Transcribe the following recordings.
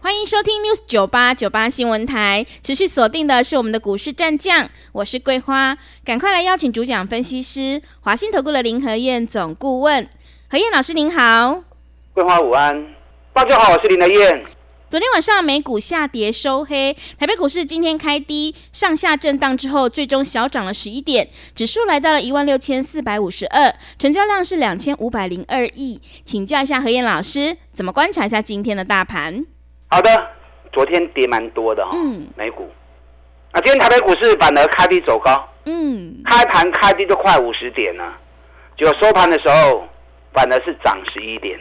欢迎收听 News 九八九八新闻台，持续锁定的是我们的股市战将，我是桂花，赶快来邀请主讲分析师华信投顾的林和燕总顾问，何燕老师您好，桂花午安，大家好，我是林和燕。昨天晚上美股下跌收黑，台北股市今天开低，上下震荡之后，最终小涨了十一点，指数来到了一万六千四百五十二，成交量是两千五百零二亿，请教一下何燕老师，怎么观察一下今天的大盘？好的，昨天跌蛮多的哈、哦，嗯，美股，啊，今天台北股市反而开低走高，嗯，开盘开低就快五十点了，结果收盘的时候反而是涨十一点。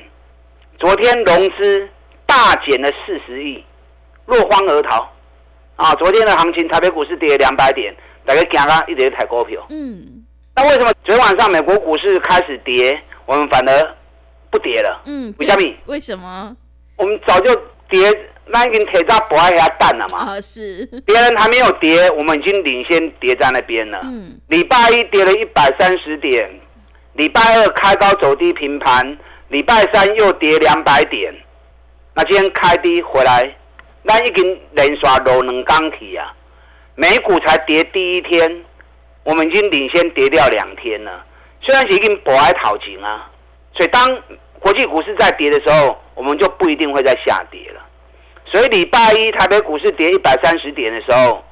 昨天融资大减了四十亿，落荒而逃，啊，昨天的行情台北股市跌两百点，大家惊啊，一直在抬股票，嗯，那为什么昨天晚上美国股市开始跌，我们反而不跌了？嗯，为什么？为什么？我们早就。跌，那已经铁渣不爱下蛋了嘛？啊，是。别人还没有跌，我们已经领先跌在那边了。嗯。礼拜一跌了一百三十点，礼拜二开高走低平盘，礼拜三又跌两百点。那今天开低回来，那已经连刷两两钢体啊。美股才跌第一天，我们已经领先跌掉两天了。虽然是已经不爱讨钱啊，所以当国际股市在跌的时候。我们就不一定会再下跌了，所以礼拜一台北股市跌一百三十点的时候，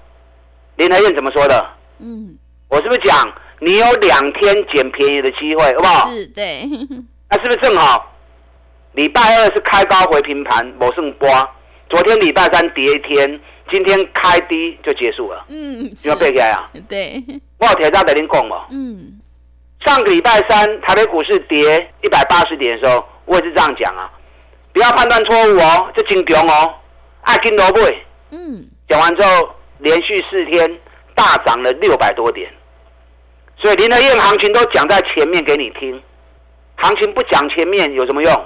林台燕怎么说的？嗯，我是不是讲你有两天捡便宜的机会，好不好？是，对。那是不是正好？礼拜二是开高回平盘，某胜波。昨天礼拜三跌一天，今天开低就结束了。嗯，你要背起来啊？对。我有铁渣在恁讲嘛？嗯。上个礼拜三台北股市跌一百八十点的时候，我也是这样讲啊。不要判断错误哦，这金强哦，爱跟罗贝。嗯，讲完之后，连续四天大涨了六百多点，所以林德燕行情都讲在前面给你听，行情不讲前面有什么用？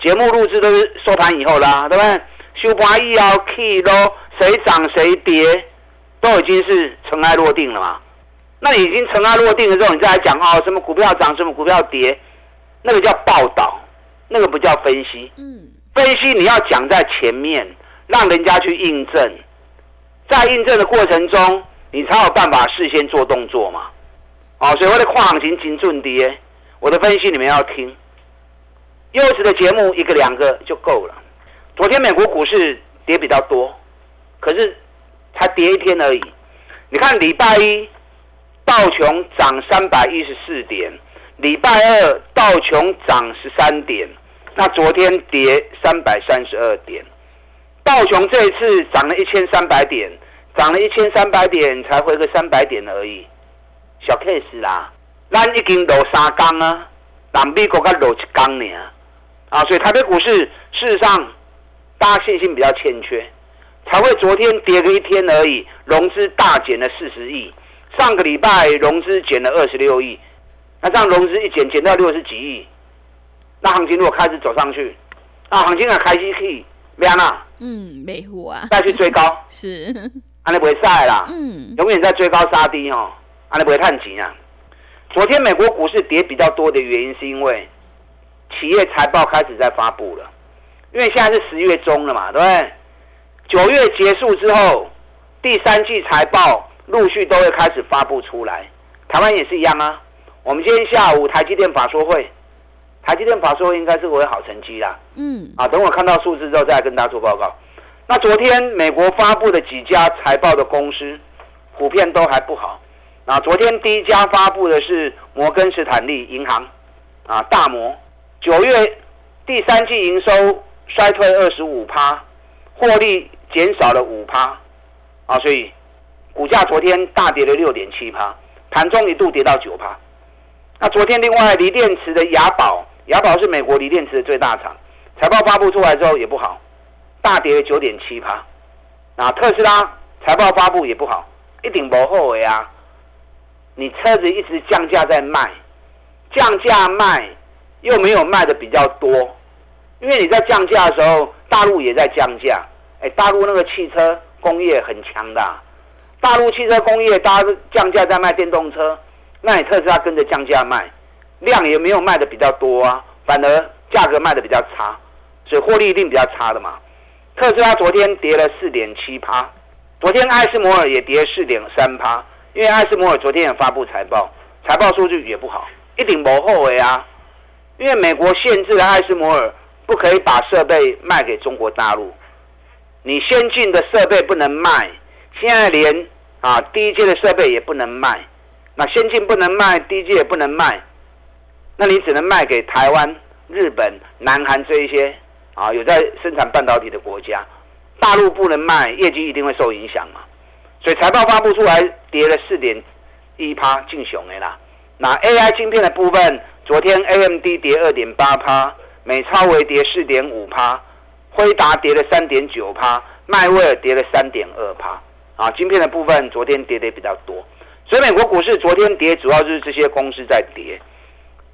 节目录制都是收盘以后啦，对不对？收盘以后 key 咯，谁涨谁跌，都已经是尘埃落定了嘛。那你已经尘埃落定的时候，你再来讲哦，什么股票涨，什么股票跌，那个叫报道。那个不叫分析，嗯，分析你要讲在前面，让人家去印证，在印证的过程中，你才有办法事先做动作嘛，哦，所以我的跨行情精准跌，我的分析你们要听，优质的节目一个两个就够了。昨天美国股市跌比较多，可是才跌一天而已。你看礼拜一道琼涨三百一十四点。礼拜二道琼涨十三点，那昨天跌三百三十二点。道琼这一次涨了一千三百点，涨了一千三百点才回个三百点而已，小 case 啦。咱已经落三缸啊，但美国才落一缸呢啊，所以台北股市事实上大家信心比较欠缺，才会昨天跌个一天而已，融资大减了四十亿，上个礼拜融资减了二十六亿。那这样融资一减，减到六十几亿，那行情如果开始走上去，那行情啊开始去，咩啊？嗯，没货啊，再去追高 是，安尼不会晒啦，嗯，永远在追高杀低哦，安尼不会探钱啊。昨天美国股市跌比较多的原因，是因为企业财报开始在发布了，因为现在是十月中了嘛，对不对？九月结束之后，第三季财报陆续都会开始发布出来，台湾也是一样啊。我们今天下午台积电法说会，台积电法说会应该是会有好成绩啦。嗯，啊，等我看到数字之后再来跟大家做报告。那昨天美国发布的几家财报的公司，普遍都还不好。啊，昨天第一家发布的是摩根士坦利银行，啊，大摩，九月第三季营收衰退二十五趴，获利减少了五趴，啊，所以股价昨天大跌了六点七趴，盘中一度跌到九趴。那昨天另外锂电池的雅宝，雅宝是美国锂电池的最大厂，财报发布出来之后也不好，大跌了九点七趴。那特斯拉财报发布也不好，一定不后悔啊。你车子一直降价在卖，降价卖又没有卖的比较多，因为你在降价的时候，大陆也在降价。哎，大陆那个汽车工业很强的，大陆汽车工业大家降价在卖电动车，那你特斯拉跟着降价卖，量也没有卖的比较多啊，反而价格卖的比较差，所以获利一定比较差的嘛。特斯拉昨天跌了四点七趴，昨天艾斯摩尔也跌四点三趴。因为艾斯摩尔昨天也发布财报，财报数据也不好，一定不后悔啊！因为美国限制了艾斯摩尔不可以把设备卖给中国大陆，你先进的设备不能卖，现在连啊低阶的设备也不能卖，那先进不能卖，低阶也不能卖，那你只能卖给台湾、日本、南韩这一些啊有在生产半导体的国家，大陆不能卖，业绩一定会受影响嘛。所以财报发布出来，跌了四点一趴，劲熊的啦。那 AI 晶片的部分，昨天 AMD 跌二点八趴，美超微跌四点五趴，辉达跌了三点九趴，迈威尔跌了三点二趴。啊，晶片的部分昨天跌得比较多，所以美国股市昨天跌，主要就是这些公司在跌。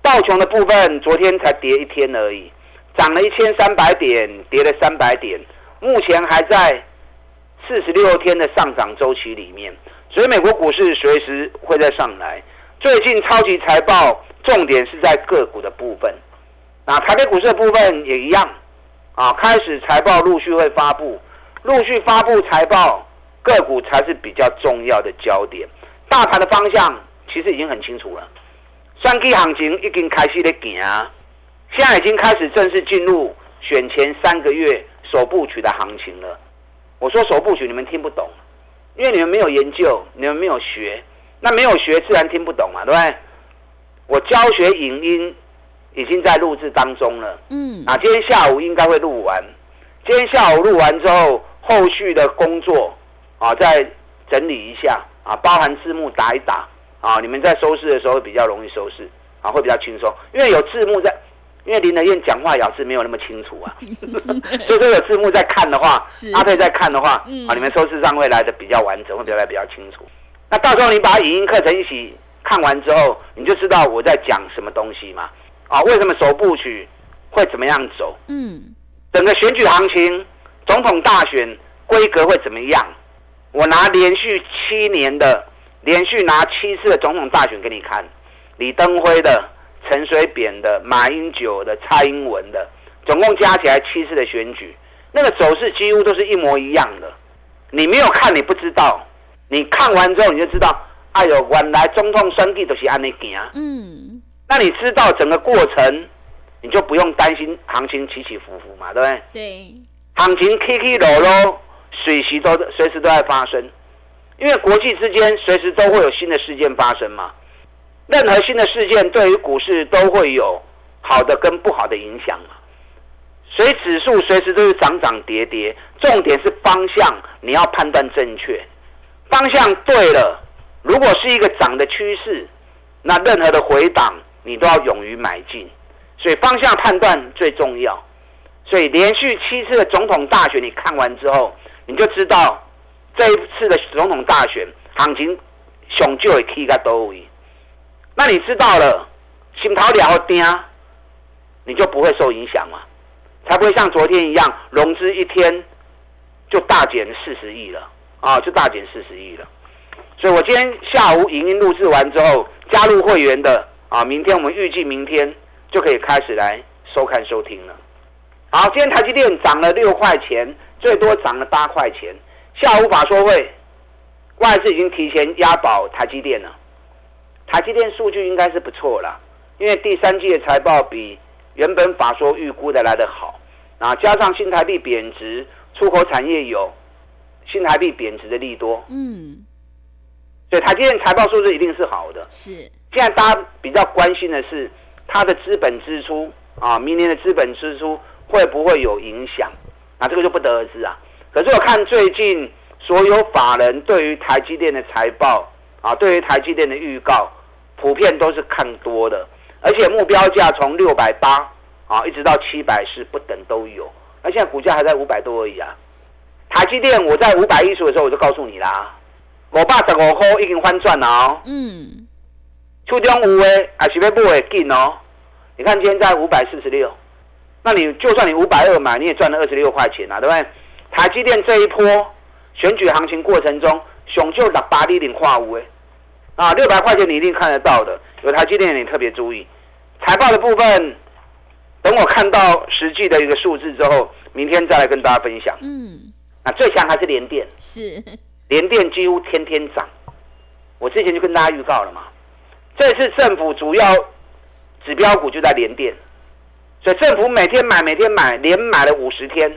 道琼的部分昨天才跌一天而已，涨了一千三百点，跌了三百点，目前还在。四十六天的上涨周期里面，所以美国股市随时会再上来。最近超级财报重点是在个股的部分，那台北股市的部分也一样啊，开始财报陆续会发布，陆续发布财报，个股才是比较重要的焦点。大盘的方向其实已经很清楚了，三 K 行情已经开始在行，现在已经开始正式进入选前三个月首部曲的行情了。我说首部曲你们听不懂，因为你们没有研究，你们没有学，那没有学自然听不懂嘛，对不对？我教学影音已经在录制当中了，嗯，啊，今天下午应该会录完，今天下午录完之后，后续的工作啊再整理一下啊，包含字幕打一打啊，你们在收视的时候会比较容易收视啊，会比较轻松，因为有字幕在。因为林德燕讲话咬字没有那么清楚啊，所以说有字幕在看的话，阿佩在看的话，嗯、啊，你们收视上会来的比较完整，会比较来比较清楚。那到时候你把影音课程一起看完之后，你就知道我在讲什么东西嘛。啊，为什么首部曲会怎么样走？嗯，整个选举行情，总统大选规格会怎么样？我拿连续七年的，连续拿七次的总统大选给你看，李登辉的。陈水扁的、马英九的、蔡英文的，总共加起来七次的选举，那个走势几乎都是一模一样的。你没有看，你不知道；你看完之后，你就知道。哎呦，原来总统选举都是安尼行。嗯，那你知道整个过程，你就不用担心行情起起伏伏嘛，对不对？对，行情起起落落，水席都随时都在发生，因为国际之间随时都会有新的事件发生嘛。任何新的事件对于股市都会有好的跟不好的影响嘛，所以指数随时都是涨涨跌跌，重点是方向你要判断正确，方向对了，如果是一个涨的趋势，那任何的回档你都要勇于买进，所以方向判断最重要。所以连续七次的总统大选你看完之后，你就知道这一次的总统大选行情上就会起个多位。那你知道了，心头了定，你就不会受影响嘛，才不会像昨天一样，融资一天就大减四十亿了啊，就大减四十亿了。所以我今天下午影音录制完之后，加入会员的啊，明天我们预计明天就可以开始来收看收听了。好，今天台积电涨了六块钱，最多涨了八块钱。下午法说会，外资已经提前押宝台积电了。台积电数据应该是不错啦，因为第三季的财报比原本法说预估的来得好，啊，加上新台币贬值，出口产业有新台币贬值的利多，嗯，所以台积电财报数字一定是好的。是，现在大家比较关心的是它的资本支出啊，明年的资本支出会不会有影响？那这个就不得而知啊。可是我看最近所有法人对于台积电的财报啊，对于台积电的预告。普遍都是看多的，而且目标价从六百八啊一直到七百四不等都有。那现在股价还在五百多而已啊。台积电我在五百一十的时候我就告诉你啦，我爸十五块已经翻转了哦。嗯。初中有诶，还是要买会紧哦。你看今天在五百四十六，那你就算你五百二买，你也赚了二十六块钱啊，对不对？台积电这一波选举行情过程中，熊就打八厘零化五哎，啊，六百块钱你一定看得到的。有台积电你特别注意，财报的部分，等我看到实际的一个数字之后，明天再来跟大家分享。嗯，那最强还是联电，是联电几乎天天涨。我之前就跟大家预告了嘛，这次政府主要指标股就在联电，所以政府每天买，每天买，连买了五十天。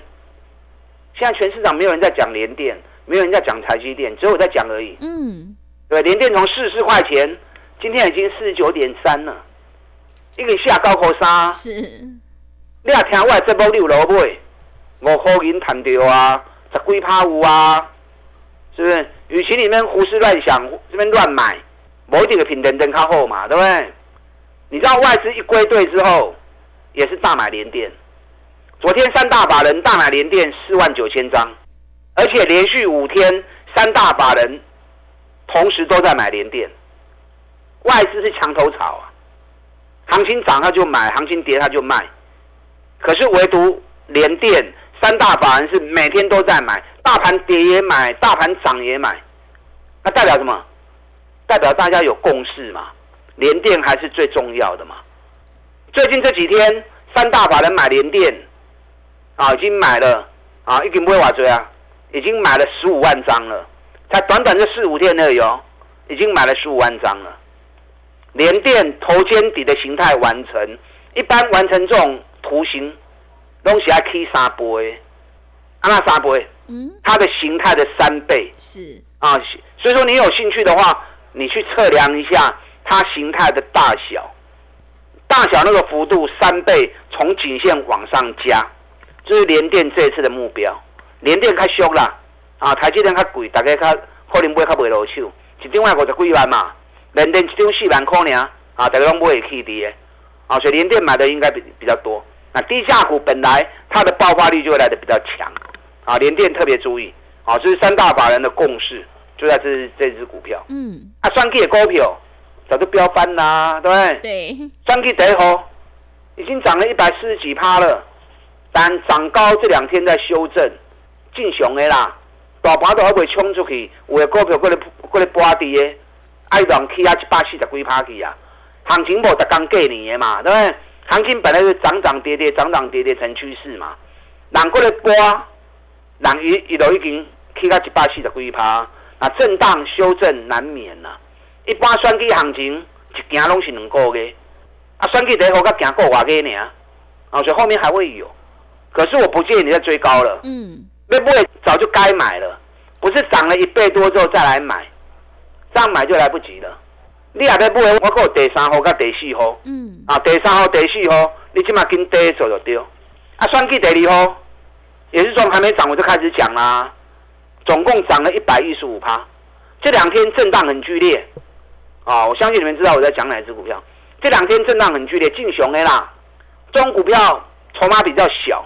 现在全市场没有人在讲联电，没有人在讲台积电，只有我在讲而已。嗯，对，联电从四十块钱，今天已经四十九点三了，一个下高口杀。是，你也听我这波六楼买，五块银弹掉啊，十几趴五啊，是不是？与其你们胡思乱想，这边乱买，某几个品等等靠后嘛，对不对？你知道外资一归队之后，也是大买连电。昨天三大法人大买连电四万九千张，而且连续五天三大法人同时都在买连电。外资是墙头草啊，行情涨他就买，行情跌他就卖。可是唯独连电三大法人是每天都在买。大盘跌也买，大盘涨也买，那代表什么？代表大家有共识嘛？连电还是最重要的嘛？最近这几天，三大法人买联电，啊，已经买了啊，已经不会瓦追啊，已经买了十五万张了，才短短这四五天而已哦，已经买了十五万张了。联电头肩底的形态完成，一般完成这种图形，东西还可以三倍，啊，那三倍。嗯，它的形态的三倍。是。啊，所以说你有兴趣的话，你去测量一下它形态的大小，大小那个幅度三倍，从颈线往上加，这是联电这一次的目标。联电较俗啦，啊，台积电较贵，大家较可能买较袂落手，一张卖五十几万嘛，联电一张四万块尔，啊，大家拢买会起的，啊，所以联电买的应该比比较多。那低价股本来它的爆发力就会来的比较强。啊，联电特别注意，啊，这是三大法人的共识，就在这这支股票。嗯，啊，双 K 的股票早就飙翻啦，对不对？对。双 K 第一号已经涨了一百四十几趴了，但涨高这两天在修正，进熊的啦，大盘都还未冲出去，有的股票过来过来拔地的，爱让起啊一百四十几趴去啊，行情无逐刚过年的嘛，对不对？行情本来是涨涨跌跌，涨涨跌跌成趋势嘛，人过来拔。人一一路已经起到一百四十几趴，那震荡修正难免呐。一般选举行情一行拢是两个月，啊，选举第一个才行过外个呢，啊，所以后面还会有。可是我不建议你再追高了，嗯，要买早就该买了，不是涨了一倍多之后再来买，这样买就来不及了。你还在买，我有第三号跟第四号，嗯，啊，第三号、第四号，你起码跟第一做就对。啊，选举第二号。也是说还没涨我就开始讲啦，总共涨了一百一十五趴，这两天震荡很剧烈，啊，我相信你们知道我在讲哪只股票。这两天震荡很剧烈，进熊 A 啦，这种股票筹码比较小，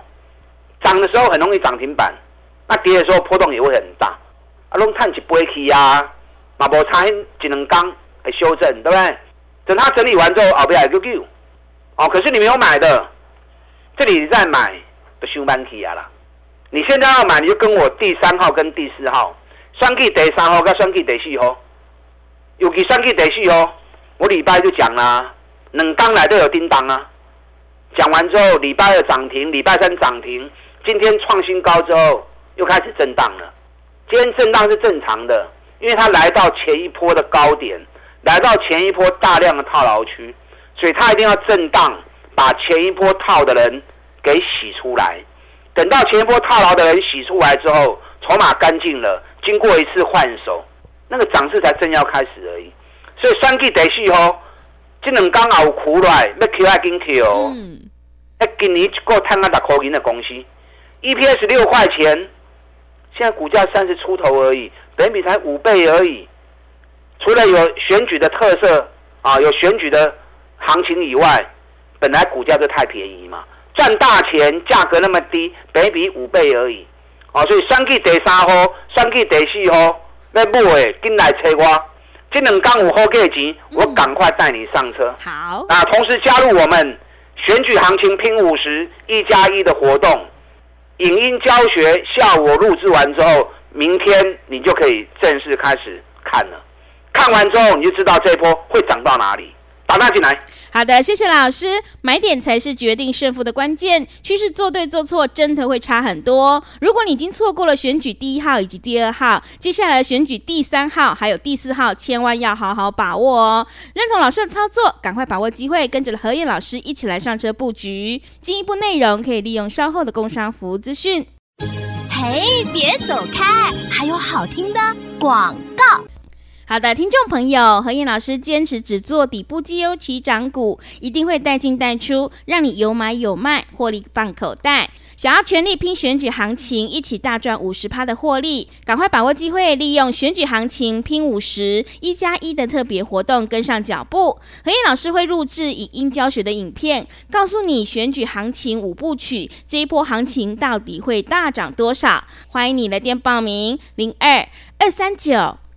涨的时候很容易涨停板，那跌的时候波动也会很大，啊，拢探起不会起啊，马波差一两刚来修正，对不对？等它整理完之后，后边还有 Q，哦，可是你没有买的，这里再买都收满起啊啦。你现在要买，你就跟我第三号跟第四号，双 K 第三号跟双 K 第四号，尤其双 K 第四号，我礼拜就讲啦，两刚来都有叮当啊。讲完之后，礼拜二涨停，礼拜三涨停，今天创新高之后又开始震荡了。今天震荡是正常的，因为它来到前一波的高点，来到前一波大量的套牢区，所以它一定要震荡，把前一波套的人给洗出来。等到前一波套牢的人洗出来之后，筹码干净了，经过一次换手，那个涨势才正要开始而已。所以双 K 得续吼，这两刚好苦来，要 Q 还紧 Q 哦。哎，今年一个赚个六块银的公司，EPS 六块钱，现在股价三十出头而已，本比才五倍而已。除了有选举的特色啊，有选举的行情以外，本来股价就太便宜嘛。赚大钱，价格那么低，本比五倍而已，哦，所以选去第三号，选去第四号，要买的，进来催我，这两刚午后给钱，我赶快带你上车。好，啊，同时加入我们选举行情拼五十一加一的活动，影音教学下午录制完之后，明天你就可以正式开始看了。看完之后，你就知道这一波会涨到哪里。打大进来。好的，谢谢老师。买点才是决定胜负的关键，趋势做对做错真的会差很多。如果你已经错过了选举第一号以及第二号，接下来选举第三号还有第四号，千万要好好把握哦。认同老师的操作，赶快把握机会，跟着何燕老师一起来上车布局。进一步内容可以利用稍后的工商服务资讯。嘿，别走开，还有好听的广告。好的，听众朋友，何燕老师坚持只做底部绩优起涨股，一定会带进带出，让你有买有卖，获利放口袋。想要全力拼选举行情，一起大赚五十趴的获利，赶快把握机会，利用选举行情拼五十一加一的特别活动，跟上脚步。何燕老师会录制影音教学的影片，告诉你选举行情五部曲，这一波行情到底会大涨多少？欢迎你来电报名，零二二三九。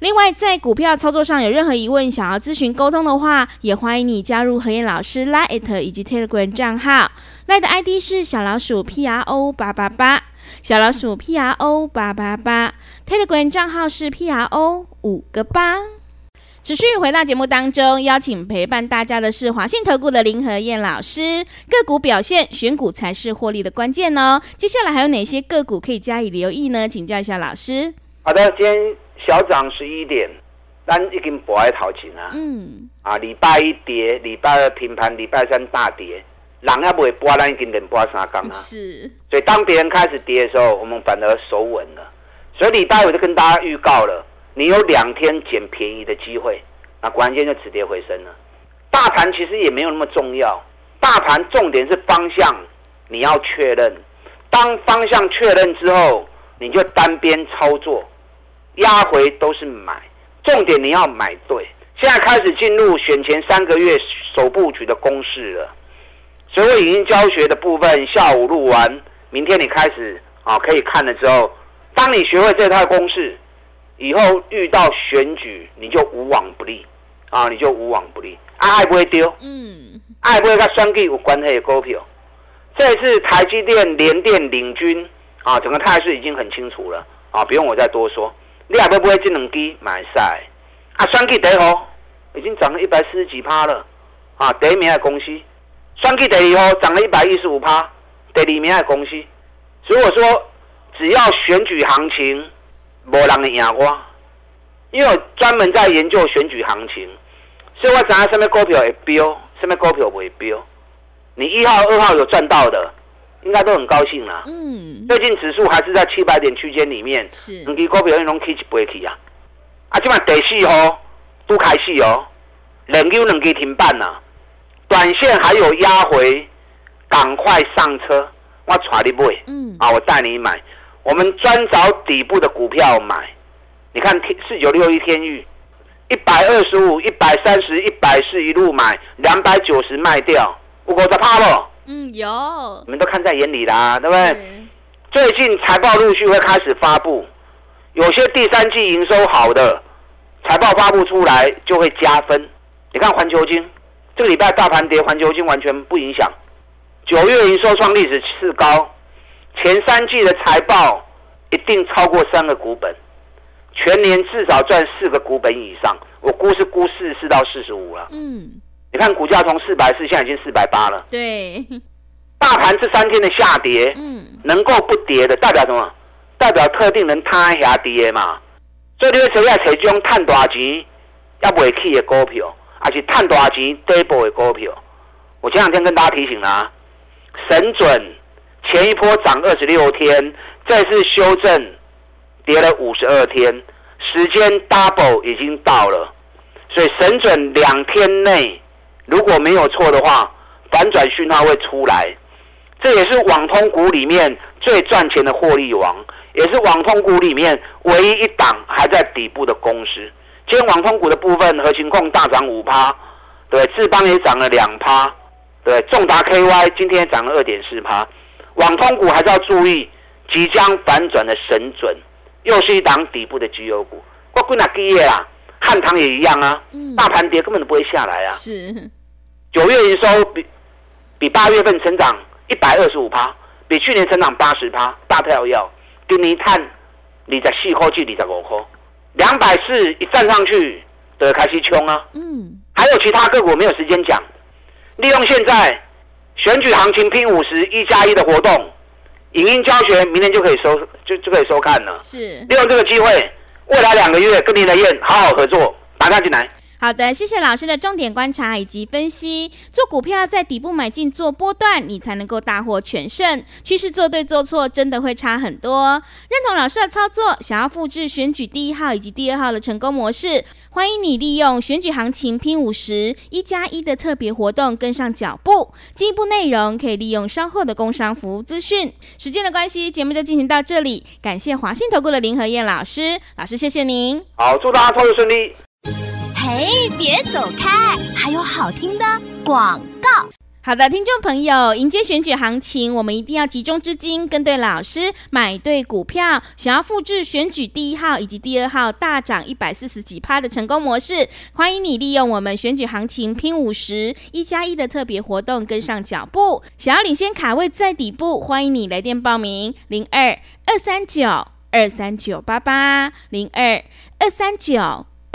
另外，在股票操作上有任何疑问，想要咨询沟通的话，也欢迎你加入何燕老师 Line 以及 Telegram 账号。Line 的 ID 是小老鼠 P R O 八八八。小老鼠 P R O 八八八，Telegram 账号是 P R O 五个八。持续回到节目当中，邀请陪伴大家的是华信投顾的林和燕老师。个股表现，选股才是获利的关键哦。接下来还有哪些个股可以加以留意呢？请教一下老师。好的，今天小涨十一点，但已经不爱淘钱啊。嗯。啊，礼拜一跌，礼拜二平盘，礼拜三大跌。人也不会播，咱已经连播三缸啊。是，所以当别人开始跌的时候，我们反而守稳了。所以礼拜五就跟大家预告了，你有两天捡便宜的机会，那关键就止跌回升了。大盘其实也没有那么重要，大盘重点是方向，你要确认。当方向确认之后，你就单边操作，压回都是买，重点你要买对。现在开始进入选前三个月首布局的公式了。所以已经教学的部分，下午录完，明天你开始啊可以看了之后，当你学会这套公式，以后遇到选举你就无往不利啊，你就无往不利，啊爱不会丢，嗯，爱不会跟选举有关系的股票。这次台积电、联电领军啊，整个态势已经很清楚了啊，不用我再多说。你还要买这两支买赛？啊，选举第一号已经涨了一百四十几趴了啊，第一名的公司。双 K 第二号涨了一百一十五趴，第二名的公司，所以我说，只要选举行情，无人会赢我，因为我专门在研究选举行情，所以我知道什么股票会飙，什么股票不会飙。你一号、二号有赚到的，应该都很高兴啦。嗯。最近指数还是在七百点区间里面，是。两支股票拢起一不会去啊？啊，今晚第四号都开始哦，两支两支停板呐。短线还有压回，赶快上车！我带你买，嗯，啊，我带你买。我们专找底部的股票买。你看天四九六一天域，一百二十五、一百三十、一百四一路买，两百九十卖掉，不过在怕不？嗯，有。你们都看在眼里啦，对不对？最近财报陆续会开始发布，有些第三季营收好的，财报发布出来就会加分。你看环球金。这个礼拜大盘跌，环球金完全不影响。九月营收创历史次高，前三季的财报一定超过三个股本，全年至少赚四个股本以上。我估是估四十四到四十五了。嗯，你看股价从四百四，现在已经四百八了。对，大盘这三天的下跌，嗯，能够不跌的代表什么？代表特定人摊下跌嘛。所以你会找下找这种赚大钱要不会去的股票。而且探多少钱底部的股票，我前两天跟大家提醒了啊，神准前一波涨二十六天，这次修正跌了五十二天，时间 double 已经到了，所以神准两天内如果没有错的话，反转讯号会出来，这也是网通股里面最赚钱的获利王，也是网通股里面唯一一档还在底部的公司。今天网通股的部分，核心控大涨五趴，对，智邦也涨了两趴，对，重达 KY 今天涨了二点四趴。网通股还是要注意，即将反转的神准，又是一档底部的绩优股。我归纳基业啦，汉唐也一样啊，大盘跌根本都不会下来啊。是，九月营收比比八月份成长一百二十五趴，比去年成长八十趴，大跳跃。今年碳你在细科技你在五科，两百四一站上去，得开始冲啊。嗯，还有其他个股没有时间讲，利用现在。选举行情拼五十一加一的活动，影音教学明天就可以收，就就可以收看了。是，利用这个机会，未来两个月跟林德燕好好合作，马上进来。好的，谢谢老师的重点观察以及分析。做股票在底部买进做波段，你才能够大获全胜。趋势做对做错，真的会差很多。认同老师的操作，想要复制选举第一号以及第二号的成功模式，欢迎你利用选举行情拼五十一加一的特别活动跟上脚步。进一步内容可以利用稍后的工商服务资讯。时间的关系，节目就进行到这里。感谢华信投顾的林和燕老师，老师谢谢您。好，祝大家操作顺利。嘿，别走开！还有好听的广告。好的，听众朋友，迎接选举行情，我们一定要集中资金，跟对老师，买对股票。想要复制选举第一号以及第二号大涨一百四十几趴的成功模式，欢迎你利用我们选举行情拼五十一加一的特别活动，跟上脚步。想要领先卡位在底部，欢迎你来电报名：零二二三九二三九八八零二二三九。